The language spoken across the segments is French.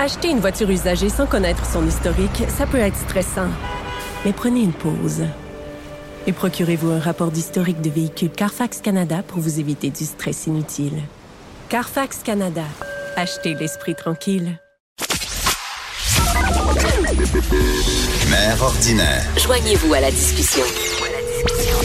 Acheter une voiture usagée sans connaître son historique, ça peut être stressant. Mais prenez une pause. Et procurez-vous un rapport d'historique de véhicule Carfax Canada pour vous éviter du stress inutile. Carfax Canada. Achetez l'esprit tranquille. Mère ordinaire. Joignez-vous à la discussion.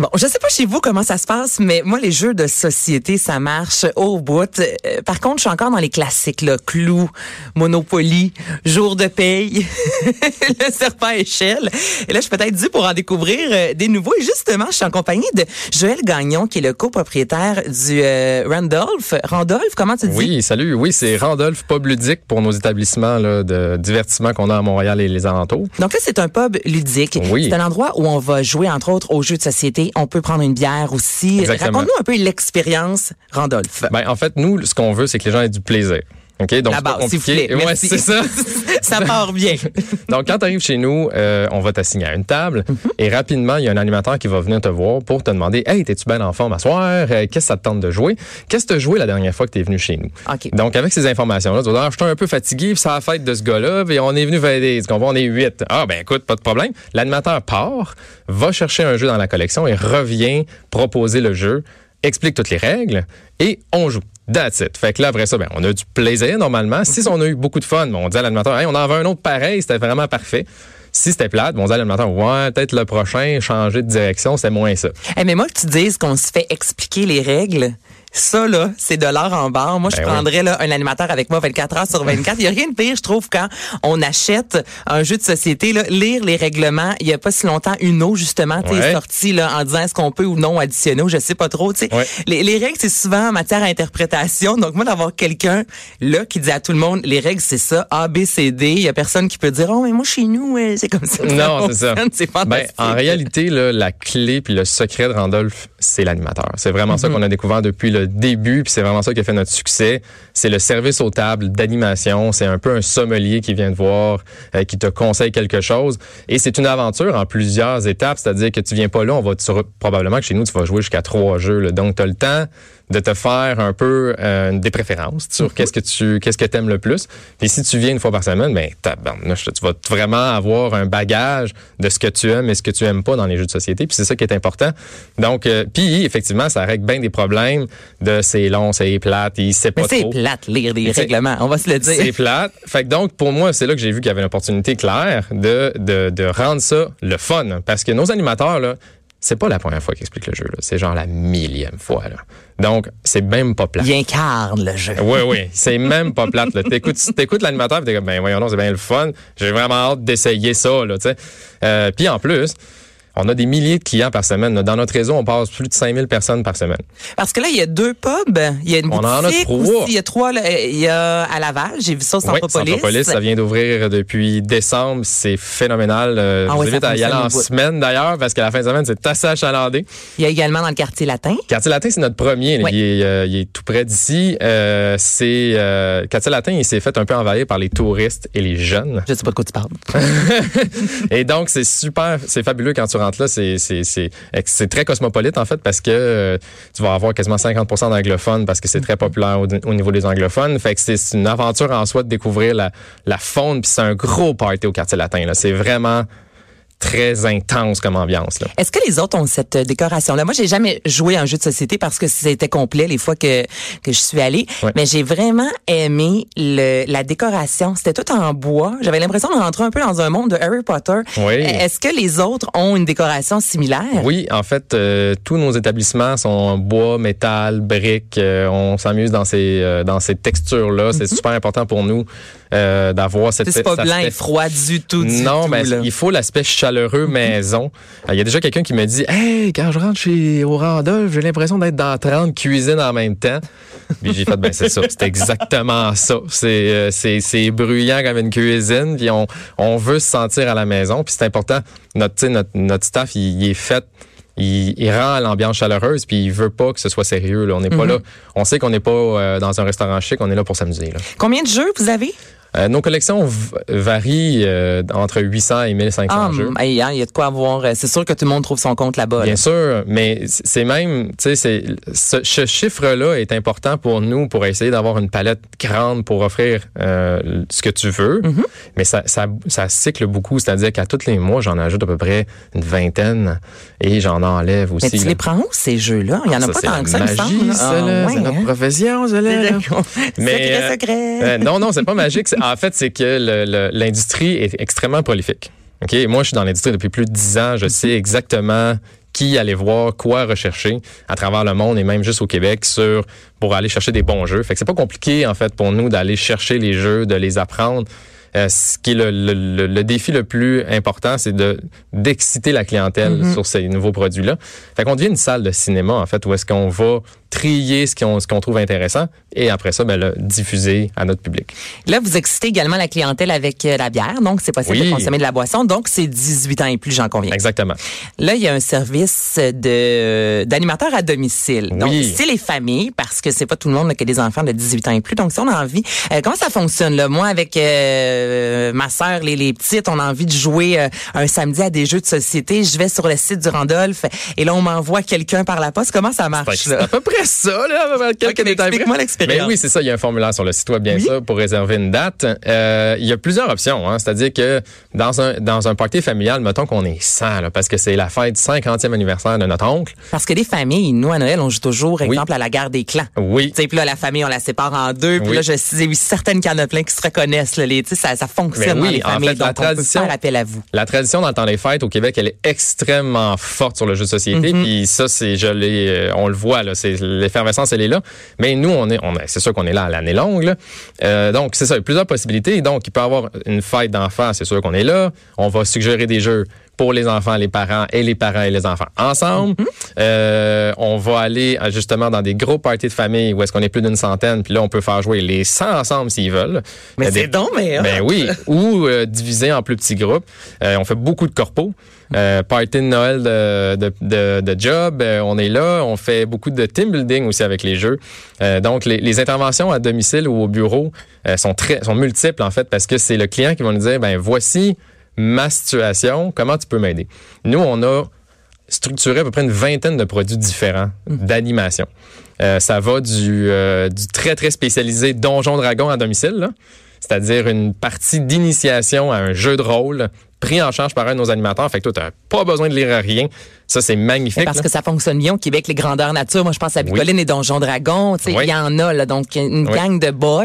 Bon, je sais pas chez vous comment ça se passe, mais moi, les jeux de société, ça marche au bout. Euh, par contre, je suis encore dans les classiques, là. Clou, Monopoly, Jour de paye, le serpent échelle. Et là, je suis peut-être dû pour en découvrir euh, des nouveaux. Et justement, je suis en compagnie de Joël Gagnon, qui est le copropriétaire du euh, Randolph. Randolph, comment tu dis? Oui, salut. Oui, c'est Randolph Pub Ludique pour nos établissements là, de divertissement qu'on a à Montréal et les alentours. Donc là, c'est un pub ludique. Oui. C'est un endroit où on va jouer, entre autres, aux jeux de société. On peut prendre une bière aussi. Raconte-nous un peu l'expérience, Randolph. Ben, en fait, nous, ce qu'on veut, c'est que les gens aient du plaisir. OK? Donc, La base, s'il vous plaît. Ouais, c'est ça. ça part bien. Donc, quand tu arrives chez nous, euh, on va t'assigner à une table et rapidement, il y a un animateur qui va venir te voir pour te demander Hey, t'es-tu bien en forme à soir? Euh, Qu'est-ce que ça te tente de jouer? Qu'est-ce que tu as joué la dernière fois que tu es venu chez nous? OK. Donc, avec ces informations-là, tu vas dire, Ah, je suis un peu fatigué, puis c'est la fête de ce gars-là, puis on est venu valider. Tu? On est huit. Ah, ben écoute, pas de problème. L'animateur part, va chercher un jeu dans la collection et revient proposer le jeu, explique toutes les règles et on joue. That's it. Fait que là, après ça, ben, on a du plaisir normalement. Si on a eu beaucoup de fun, ben, on dit à l'animateur, hey, on en veut un autre pareil, c'était vraiment parfait. Si c'était plate, on dit à l'animateur, ouais, peut-être le prochain, changer de direction, c'est moins ça. Mais moi, que tu dises qu'on se fait expliquer les règles, ça, là, c'est de l'or en barre. Moi, je Ben oui. prendrais là, un animateur avec moi 24 heures sur 24. Il n'y a rien de pire, je trouve, quand on achète un jeu de société, là, lire les règlements. Il y a pas si longtemps, Uno, justement, tu sais, Ouais. est sorti là, en disant est-ce qu'on peut ou non additionner, je sais pas trop. tu sais. Ouais. Les, les règles, c'est souvent en matière à interprétation. Donc, moi, d'avoir quelqu'un là qui dit à tout le monde, les règles, c'est ça, A, B, C, D. Il y a personne qui peut dire, oh, mais moi, chez nous, c'est comme ça. Non, c'est ça. Ben, en réalité, là, la clé puis le secret de Randolph, c'est l'animateur. C'est vraiment Mhm. ça qu'on a découvert depuis le début, puis c'est vraiment ça qui a fait notre succès. C'est le service aux tables d'animation. C'est un peu un sommelier qui vient te voir, euh, qui te conseille quelque chose. Et c'est une aventure en plusieurs étapes, c'est-à-dire que tu viens pas là, on va probablement que chez nous tu vas jouer jusqu'à trois jeux. là. Donc tu as le temps de te faire un peu euh, des préférences Mhm. sur qu'est-ce que tu qu'est-ce que t'aimes le plus. Puis si tu viens une fois par semaine, ben tabarnouche, tu vas vraiment avoir un bagage de ce que tu aimes et ce que tu aimes pas dans les jeux de société. Puis c'est ça qui est important. Donc euh, puis effectivement, ça règle bien des problèmes de c'est long, c'est plate, il sait pas Mais c'est plate, lire des règlements. On va se le dire. C'est plate. Fait que donc, pour moi, c'est là que j'ai vu qu'il y avait une opportunité claire de, de, de rendre ça le fun. Parce que nos animateurs, là, c'est pas la première fois qu'ils expliquent le jeu. là. C'est genre la millième fois. Là. Donc, c'est même pas plate. Il incarne le jeu. Oui, oui, c'est même pas plate. T'écoutes, t'écoutes l'animateur, puis t'es comme, ben voyons, non, c'est bien le fun. J'ai vraiment hâte d'essayer ça, là, tu sais. Euh, puis en plus, on a des milliers de clients par semaine. Dans notre réseau, on passe plus de 5000 personnes par semaine. Parce que là, il y a deux pubs. Il y a une On en a boutique trois. aussi. Il y a trois. là. Il y a à Laval. J'ai vu ça au Oui, Centropolis. Centropolis, ça vient d'ouvrir depuis décembre. C'est phénoménal. Euh, Ah je vous oui, invite à y aller en bout. semaine d'ailleurs, parce qu'à la fin de semaine, c'est assez achalandé. Il y a également dans le quartier latin. Quartier Latin, c'est notre premier. là. Oui. Il, est, euh, il est tout près d'ici. Euh, c'est Quartier Latin, il s'est fait un peu envahir par les touristes et les jeunes. Je sais pas de quoi tu parles. Et donc, c'est super, c'est fabuleux quand tu rentres là. C'est, c'est, c'est, c'est très cosmopolite, en fait, parce que euh, tu vas avoir quasiment 50% d'anglophones parce que c'est très populaire au, au niveau des anglophones. Fait que c'est une aventure en soi de découvrir la, la faune. Puis c'est un gros party au quartier latin. Là. C'est vraiment très intense comme ambiance. Là. Est-ce que les autres ont cette euh, décoration-là? Moi, j'ai jamais joué à un jeu de société parce que c'était complet les fois que, que je suis allée. Ouais. Mais j'ai vraiment aimé le, la décoration. C'était tout en bois. J'avais l'impression de rentrer un peu dans un monde de Harry Potter. Oui. Est-ce que les autres ont une décoration similaire? Oui, en fait, euh, tous nos établissements sont en bois, métal, briques. Euh, on s'amuse dans ces euh, dans ces textures-là. C'est super important pour nous euh, d'avoir cette. Mhm. C'est pas blanc et froid du tout, du non, mais il faut l'aspect chaleureux maison. Euh, Il y a déjà quelqu'un qui me dit Hey, quand je rentre chez au Randolph, j'ai l'impression d'être dans 30 cuisines en même temps. Puis j'ai fait ben c'est ça, c'est exactement ça. C'est euh, c'est c'est bruyant comme une cuisine, puis on on veut se sentir à la maison, puis c'est important notre notre notre staff il, il est fait il, il rend l'ambiance chaleureuse puis il veut pas que ce soit sérieux là. on n'est pas là on sait qu'on n'est pas euh, dans un restaurant chic on est là pour s'amuser là. Combien de jeux vous avez? Euh, nos collections varient euh, entre 800 et 1500 Ah, jeux. hey, hein, il y a de quoi avoir. euh, C'est sûr que tout le monde trouve son compte là-bas. là. Bien sûr, mais c'est même, tu sais, ce, ce chiffre-là est important pour nous pour essayer d'avoir une palette grande pour offrir euh, ce que tu veux. Mm-hmm. Mais ça, ça, ça cycle beaucoup, c'est-à-dire qu'à tous les mois, j'en ajoute à peu près une vingtaine et j'en enlève aussi. Mais tu là. les prends où, ces jeux-là? Il y en a Ça, pas tant que ça, il magie, ça, Ah, ouais, c'est notre hein? profession, ça, là. Mais, secret, secret. Non, non, c'est pas magique. En fait, c'est que l'industrie est extrêmement prolifique. Ok, Moi, je suis dans l'industrie depuis plus de dix ans. Je sais exactement qui aller voir, quoi rechercher à travers le monde et même juste au Québec sur pour aller chercher des bons jeux. Fait que c'est pas compliqué en fait pour nous d'aller chercher les jeux, de les apprendre. Euh, ce qui est le, le- le- défi le plus important, c'est de d'exciter la clientèle sur ces nouveaux produits-là. Fait qu'on devient une salle de cinéma en fait où est-ce qu'on va trier ce qu'on ce qu'on trouve intéressant et après ça ben le diffuser à notre public. Là, vous excitez également la clientèle avec euh, la bière, donc c'est possible Oui. de consommer de la boisson. Donc, c'est 18 ans et plus, j'en conviens. Exactement. Là, il y a un service de d'animateur à domicile. Donc, c'est les familles, parce que c'est pas tout le monde là, qui a des enfants de 18 ans et plus. Donc, si on a envie, euh, comment ça fonctionne là? Moi, avec euh, ma sœur, les, les petites, on a envie de jouer euh, un samedi à des jeux de société. Je vais sur le site du Randolph et là, on m'envoie quelqu'un par la poste. Comment ça marche C'est à peu près ça, là, quelques Ok, mais détails explique-moi l'expérience. Mais oui, c'est ça. Il y a un formulaire sur le site web, bien Oui. sûr, pour réserver une date. Euh, il y a plusieurs options. Hein, C'est-à-dire que dans un dans un party familial, mettons qu'on est 100, là, parce que c'est la fête 50e anniversaire de notre oncle. Parce que les familles, nous à Noël, on joue toujours, exemple, à la guerre des clans. Oui. Tu sais, puis là, la famille, on la sépare en deux. Puis Oui. là, sais oui, certaines qu'il y en a plein qui se reconnaissent. Là, les, tu sais, ça, ça fonctionne Mais oui, dans les en familles. fait, la donc, on tradition- peut faire appel à vous. La tradition dans le temps des fêtes au Québec, elle est extrêmement forte sur le jeu de société. Mm-hmm. Puis ça, c'est, je l'ai, euh, on le voit là, c'est l'effervescence, elle est là. Mais nous, on est, c'est sûr qu'on est là à l'année longue. Euh, donc c'est ça, plusieurs possibilités. Donc il peut y avoir une fête d'enfants, c'est sûr qu'on est là. On va suggérer des jeux pour les enfants, les parents et les parents et les enfants ensemble. Mm-hmm. Euh, on va aller euh, justement dans des gros parties de famille où est-ce qu'on est plus d'une centaine. Puis là, on peut faire jouer les 100 ensemble s'ils veulent. Mais des- c'est donc, mais. hein? ben oui, ou euh, divisé en plus petits groupes. Euh, on fait beaucoup de corpos. Euh, party de Noël de, de, de, de job, euh, on est là. On fait beaucoup de team building aussi avec les jeux. Euh, donc, les, les interventions à domicile ou au bureau euh, sont très sont multiples en fait parce que c'est le client qui va nous dire ben voici ma situation, comment tu peux m'aider? Nous, on a structuré à peu près une vingtaine de produits différents d'animation. Euh, ça va du, euh, du très, très spécialisé Donjon Dragon à domicile, c'est-à-dire une partie d'initiation à un jeu de rôle pris en charge par un de nos animateurs. Fait que toi, tu n'as pas besoin de lire rien. Ça, c'est magnifique. Mais parce là. que ça fonctionne bien au Québec, les grandeurs nature. Moi, je pense à Bicoline et Donjon Dragon. Tu sais, Oui. il y en a, là. Donc, une Oui. gang de boys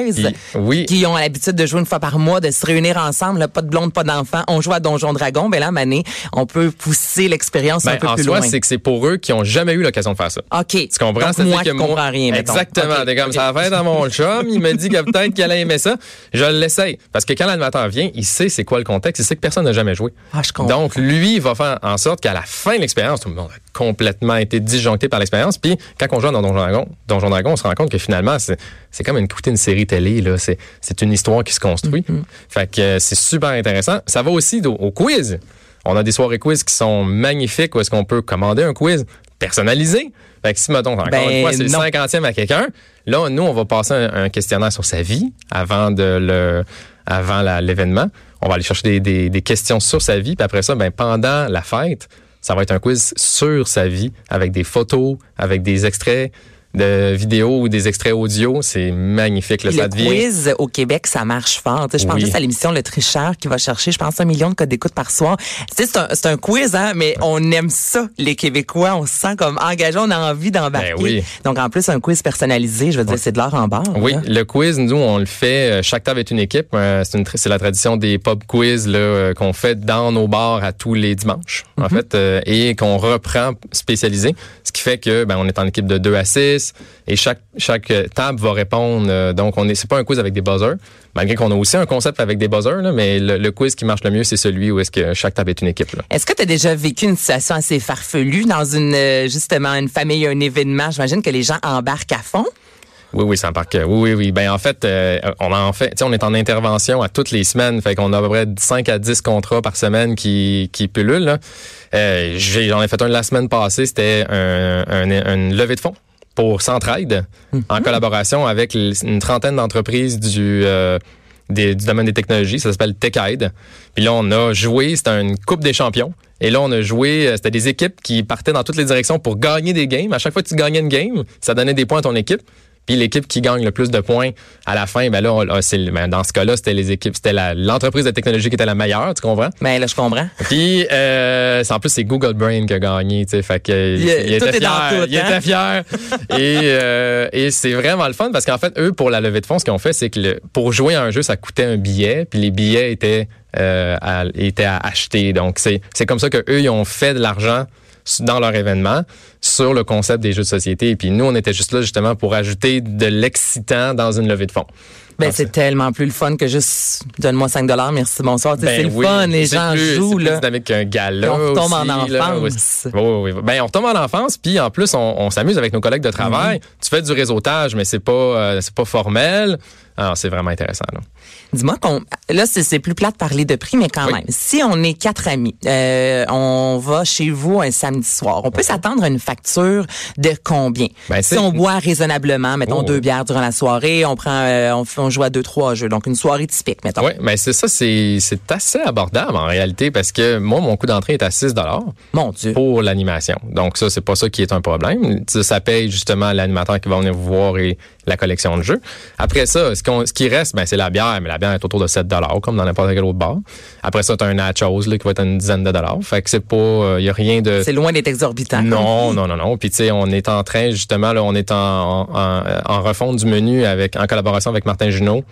Puis, qui ont l'habitude de jouer une fois par mois, de se réunir ensemble, là, pas de blonde, pas d'enfants. On joue à Donjon Dragon. Ben là, Mané, on peut pousser l'expérience un Ben, peu en plus soi, loin. c'est que c'est pour eux qui ont jamais eu l'occasion de faire ça. OK. Tu comprends? Donc, moi que qui comprends rien. Exactement. OK, T'es comme OK. ça fait dans mon chum. Il me dit que peut-être qu'elle a aimé ça. Je l'essaye. Parce que quand l'animateur vient, il sait c'est quoi le contexte. Il sait que personne n'a jamais joué. Ah, je comprends. Donc, lui, il va faire en sorte qu'à la fin de l'expérience, tout le monde a complètement été disjoncté par l'expérience. Puis, quand on joue dans Donjon Dragon, Donjon Dragon, on se rend compte que finalement, c'est, c'est comme une, écouter une série télé. Là. C'est, c'est une histoire qui se construit. Mm-hmm. Fait que euh, c'est super intéressant. Ça va aussi au, au quiz. On a des soirées quiz qui sont magnifiques où est-ce qu'on peut commander un quiz personnalisé. Fait que si, mettons, encore Ben, une fois, c'est le cinquantième à quelqu'un, là, nous, on va passer un, un questionnaire sur sa vie avant de le, avant l'événement. On va aller chercher des, questions sur sa vie. Puis après ça, ben, pendant la fête, ça va être un quiz sur sa vie avec des photos, avec des extraits de vidéos ou des extraits audio. C'est magnifique. Là, Puis ça le devient... quiz au Québec, ça marche fort. Je pense Oui. juste à l'émission Le Tricheur qui va chercher, je pense, un million de codes d'écoute par soir. C'est un, quiz, hein, mais on aime ça, les Québécois. On se sent comme engagé, on a envie d'embarquer. Ben oui. Donc, en plus, un quiz personnalisé, je veux dire, c'est de l'or en barre. Oui, là. le quiz, nous, on le fait. euh, Chaque table est une équipe. Euh, C'est la tradition des pub quiz euh, qu'on fait dans nos bars à tous les dimanches, en fait, euh, et qu'on reprend spécialisé. Ce qui fait que ben, on est en équipe de 2 à 6 et chaque chaque euh, table va répondre. euh, donc, on est c'est pas un quiz avec des buzzers, malgré qu'on a aussi un concept avec des buzzers, là, mais le, le quiz qui marche le mieux, c'est celui où est-ce que chaque table est une équipe. Là. Est-ce que tu as déjà vécu une situation assez farfelue dans une, euh, justement, une famille, un événement? J'imagine que les gens embarquent à fond. Oui, oui, en parc. Oui, oui, oui. Ben en fait, euh, on en fait, tu sais, on est en intervention à toutes les semaines, fait qu'on a à peu près 5 à 10 contrats par semaine qui qui pullulent. là. Euh, j'ai- j'en ai fait un la semaine passée, c'était un, un, une levée de fonds pour Centraide, en collaboration avec une trentaine d'entreprises du euh, des- du domaine des technologies. Ça s'appelle TechAid. Puis là, on a joué, c'était une Coupe des champions. Et là, on a joué, euh, c'était des équipes qui partaient dans toutes les directions pour gagner des games. À chaque fois que tu gagnais une game, ça donnait des points à ton équipe. Puis l'équipe qui gagne le plus de points à la fin, ben là, on- c'est, ben dans ce cas-là, c'était les équipes, c'était l'entreprise de technologie qui était la meilleure, tu comprends? Ben là, je comprends. Puis euh, en plus c'est Google Brain qui a gagné, tu sais, fait que Il était fier, tout, il hein? était fier. et euh, et c'est vraiment le fun parce qu'en fait eux pour la levée de fonds, ce qu'ils ont fait, c'est que le- pour jouer à un jeu, ça coûtait un billet, puis les billets étaient euh, à, étaient à acheter. Donc c'est c'est comme ça que eux ils ont fait de l'argent dans leur événement sur le concept des jeux de société. Et puis nous, on était juste là justement pour ajouter de l'excitant dans une levée de fonds. Ben, Ah, c'est tellement plus le fun que juste donne-moi 5 dollars, merci, bonsoir. Ben c'est le oui, fun, les gens plus- jouent, plus là. dynamique qu'un gala. On retombe en aussi, là. enfance. Oui, oui, oui. Ben, on retombe en enfance, puis en plus, on, on s'amuse avec nos collègues de travail. Mm-hmm. Tu fais du réseautage, mais c'est pas, euh, c'est pas formel. Alors, c'est vraiment intéressant. Là. Dis-moi qu'on, là, c'est plus plat de parler de prix, mais quand Oui. même, si on est quatre amis, euh, on va chez vous un samedi soir, on peut s'attendre à une facture de combien? Ben, si on boit raisonnablement, mettons Oh. deux bières durant la soirée, on prend, euh, on, joue à deux, trois jeux, donc une soirée typique, mettons. Oui, mais c'est ça, c'est, c'est assez abordable en réalité parce que moi, mon coût d'entrée est à 6 Mon Dieu. pour l'animation. Donc ça, c'est pas ça qui est un problème. Ça, ça paye justement l'animateur qui va venir vous voir et la collection de jeux. Après ça, ce, qu'on- ce qui reste, ben, c'est la bière, mais la bière est autour de 7 comme dans n'importe quel autre bar. Après ça, tu as un nachos là, qui va être une dizaine de dollars. Fait que c'est pas, il y a rien de... C'est loin d'être exorbitant. Non, non, non, non. Puis tu sais, on est en train justement là, on est en, en, en refonte du menu avec en collaboration avec Martin Junot.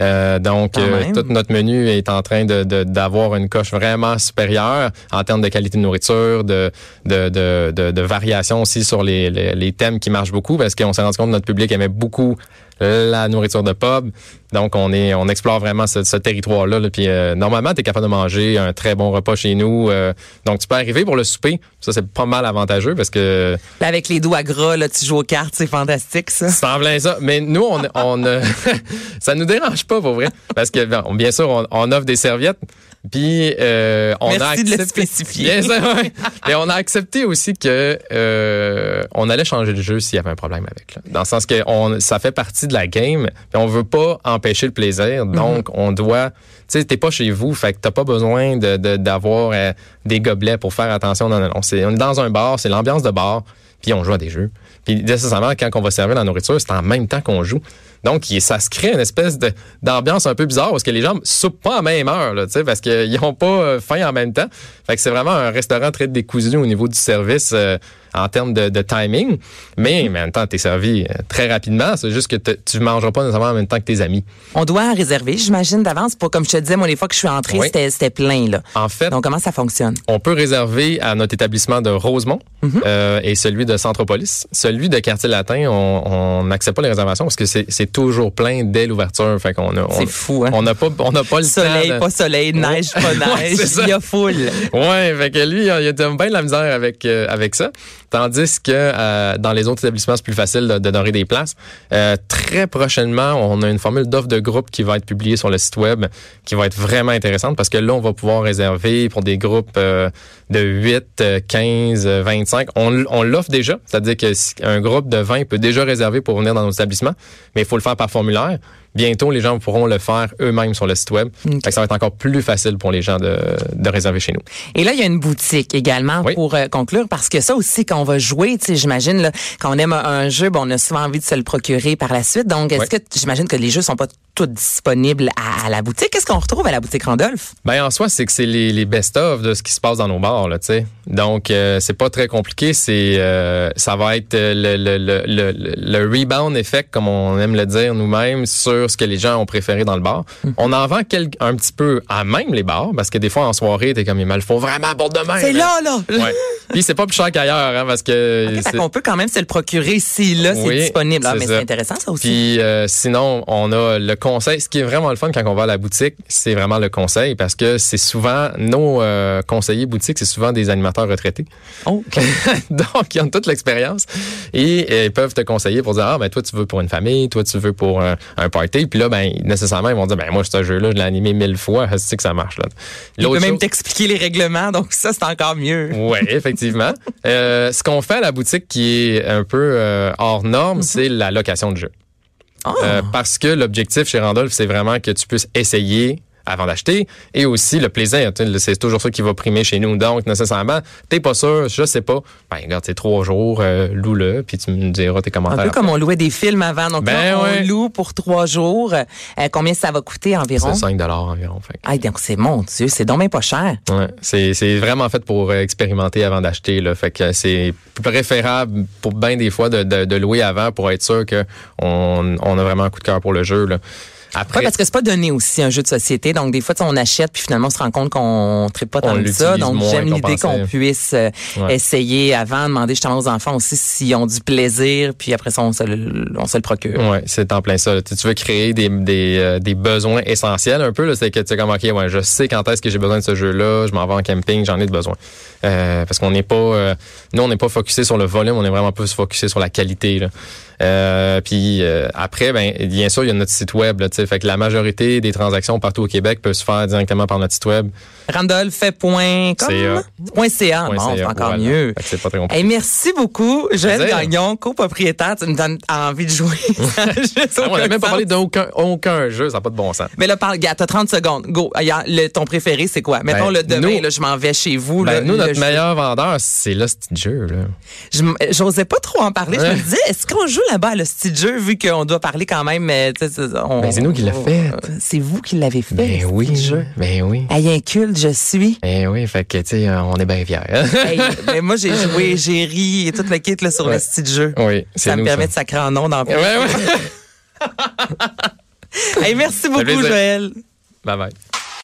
Euh, donc, euh, tout notre menu est en train de de- d'avoir une coche vraiment supérieure en termes de qualité de nourriture, de de, de, de, de variation aussi sur les, les, les thèmes qui marchent beaucoup parce qu'on s'est rendu compte que notre public aimait beaucoup la nourriture de pub. Donc, on est on explore vraiment ce, ce territoire-là. là. Puis, euh, normalement, tu es capable de manger un très bon repas chez nous. Euh, donc, tu peux arriver pour le souper. Ça, c'est pas mal avantageux parce que Là, avec les doigts gras, là, tu joues aux cartes, c'est fantastique, ça. c'est en plein ça. Mais nous, on, on euh, ça nous dérange pas, pour vrai. Parce que, bon, bien sûr, on, on offre des serviettes. Puis, euh, on a Merci de le accepté- spécifier. Bien sûr, ouais. Mais on a accepté aussi que euh, on allait changer le jeu s'il y avait un problème avec. Là. Dans le sens que on, ça fait partie de la game. Puis on veut pas empêcher le plaisir. Donc, on doit... Tu sais, t'es pas chez vous, fait que t'as pas besoin de de- d'avoir euh, des gobelets pour faire attention. Non, non, on est dans un bar, c'est l'ambiance de bar, puis on joue à des jeux. Puis nécessairement, quand on va servir la nourriture, c'est en même temps qu'on joue. Donc, ça se crée une espèce d'ambiance un peu bizarre parce que les gens soupent pas à même heure, là, tu parce qu'ils ont pas euh, faim en même temps. Fait que c'est vraiment un restaurant très décousu au niveau du service euh, en termes de, de timing. Mais, mais en même temps, t'es servi euh, très rapidement. C'est juste que te- tu mangeras pas nécessairement en même temps que tes amis. On doit réserver, j'imagine, d'avance. Pour, comme je te disais, moi, les fois que je suis entrée, Oui. c'était, plein, là. En fait, Donc, comment ça fonctionne? On peut réserver à notre établissement de Rosemont euh, et celui de Centropolis. Celui de Quartier Latin, on n'accepte pas les réservations parce que c'est toujours plein dès l'ouverture. Fait qu'on a, C'est fou, hein? On n'a pas, on n'a pas le Soleil, temps. de- pas soleil, neige, pas neige. Il y a foule. Ouais, fait que lui, il a bien de la misère avec euh, avec ça. Tandis que euh, dans les autres établissements, c'est plus facile de, de donner des places. Euh, très prochainement, on a une formule d'offre de groupe qui va être publiée sur le site web, qui va être vraiment intéressante parce que là, on va pouvoir réserver pour des groupes de 8, euh, 15, euh, 25. On, on l'offre déjà, c'est-à-dire que si un groupe de 20 peut déjà réserver pour venir dans nos établissements, mais il faut le faire par formulaire. Bientôt, les gens pourront le faire eux-mêmes sur le site web. Fait que ça va être encore plus facile pour les gens de, de réserver chez nous. Et là, il y a une boutique également Oui. pour euh, conclure, parce que ça aussi, quand on va jouer, tu sais, j'imagine, quand on aime un, jeu, bon, on a souvent envie de se le procurer par la suite. Donc, est-ce Oui. que j'imagine que les jeux sont pas tous disponibles à, à la boutique? Qu'est-ce qu'on retrouve à la boutique Randolph? Ben en soi, c'est que c'est les, les best-of de ce qui se passe dans nos bars, là, tu sais. Donc euh, c'est pas très compliqué. C'est euh, ça va être le, le, le, le, le rebound effect, comme on aime le dire nous-mêmes, sur ce que les gens ont préféré dans le bar. Hmm. On en vend un petit peu à même les bars, parce que des fois en soirée, t'es comme il me le faut vraiment pour demain. C'est là, là! Ouais. Puis c'est pas plus cher qu'ailleurs, hein, parce que. Ok, fait c'est- qu'on peut quand même se le procurer si là, c'est Oui, disponible. Ah, mais c'est intéressant, ça aussi. Puis euh, sinon, on a le conseil. Ce qui est vraiment le fun quand on va à la boutique, c'est vraiment le conseil parce que c'est souvent nos euh, conseillers boutiques, c'est souvent des animateurs retraités. Oh, Donc, ils ont toute l'expérience et ils peuvent te conseiller pour dire ah ben toi tu veux pour une famille, toi tu veux pour un, un party. Puis là ben nécessairement ils vont dire ben moi ce jeu-là je l'ai animé mille fois, je sais que ça marche là. il peut même chose- t'expliquer les règlements, donc ça, c'est encore mieux. oui, effectivement. Euh, ce qu'on fait à la boutique qui est un peu euh, hors norme, c'est la location de jeux. Ah. Euh, parce que l'objectif chez Randolph, c'est vraiment que tu puisses essayer avant d'acheter et aussi le plaisir c'est toujours ça qui va primer chez nous donc nécessairement t'es pas sûr je sais pas ben regarde c'est trois jours euh, loue-le puis tu me diras tes Un commentaires peu comme on louait des films avant. Donc Ben là, on loue pour trois jours. Euh, combien ça va coûter environ? c'est 5 dollars environ fait. Ah, donc c'est mon Dieu, c'est donc bien pas cher. Ouais, c'est vraiment fait pour euh, expérimenter avant d'acheter là, fait que c'est préférable pour bien des fois de, de, de louer avant pour être sûr que on, on a vraiment un coup de cœur pour le jeu là. Après Ouais, parce que c'est pas donné aussi un jeu de société. Donc, des fois, on achète, puis finalement, on se rend compte qu'on ne pas tant de ça. Donc, j'aime l'idée qu'on puisse euh, Ouais. essayer avant, demander justement aux enfants aussi s'ils ont du plaisir, puis après ça, on se le, on se le procure. Ouais, c'est en plein ça. là. Tu tu veux créer des, des, euh, des besoins essentiels un peu. C'est que tu sais comme, OK, ouais, je sais quand est-ce que j'ai besoin de ce jeu-là. Je m'en vais en camping, j'en ai de besoin. Euh, parce qu'on n'est pas... euh, nous, on n'est pas focusé sur le volume, on est vraiment plus focusé sur la qualité. Là. Euh, puis euh, après, ben bien sûr, il y a notre site web. Là, tu sais. fait que la majorité des transactions partout au Québec peuvent se faire directement par notre site web. Randolph.com. CA. Point .ca. Point Bon, c'est encore voilà. mieux. Fait que c'est pas très compliqué. Hey, merci beaucoup, Joël. Gagnon, copropriétaire. Tu me donnes envie de jouer. Ah, on n'a même pas parlé d'aucun aucun jeu, ça n'a pas de bon sens. Mais là, parle, gars, t'as 30 secondes. Go. Ah, le- ton préféré, c'est quoi? Mettons Ben, le demain, nous- là, je m'en vais chez vous. Ben, là, nous, le notre jeu. meilleur vendeur, c'est petit jeu. Là. M- J'osais pas trop en parler. Je me disais, est-ce qu'on joue là-bas à le jeu, vu qu'on doit parler quand même, on- Ben, c'est nous qui l'a fait. Euh, C'est vous qui l'avez fait, Ben le oui, style jeu. ben oui. Hey, un culte, je suis. Ben oui, fait que, tu sais, euh, on est bien fiers. Hey, ben, moi, j'ai joué, j'ai ri et tout le kit là, sur le style jeu. oui, c'est Ça me nous, permet de sacrer en nom dans Ouais, ouais. Hey, merci beaucoup. Joël. bye bye.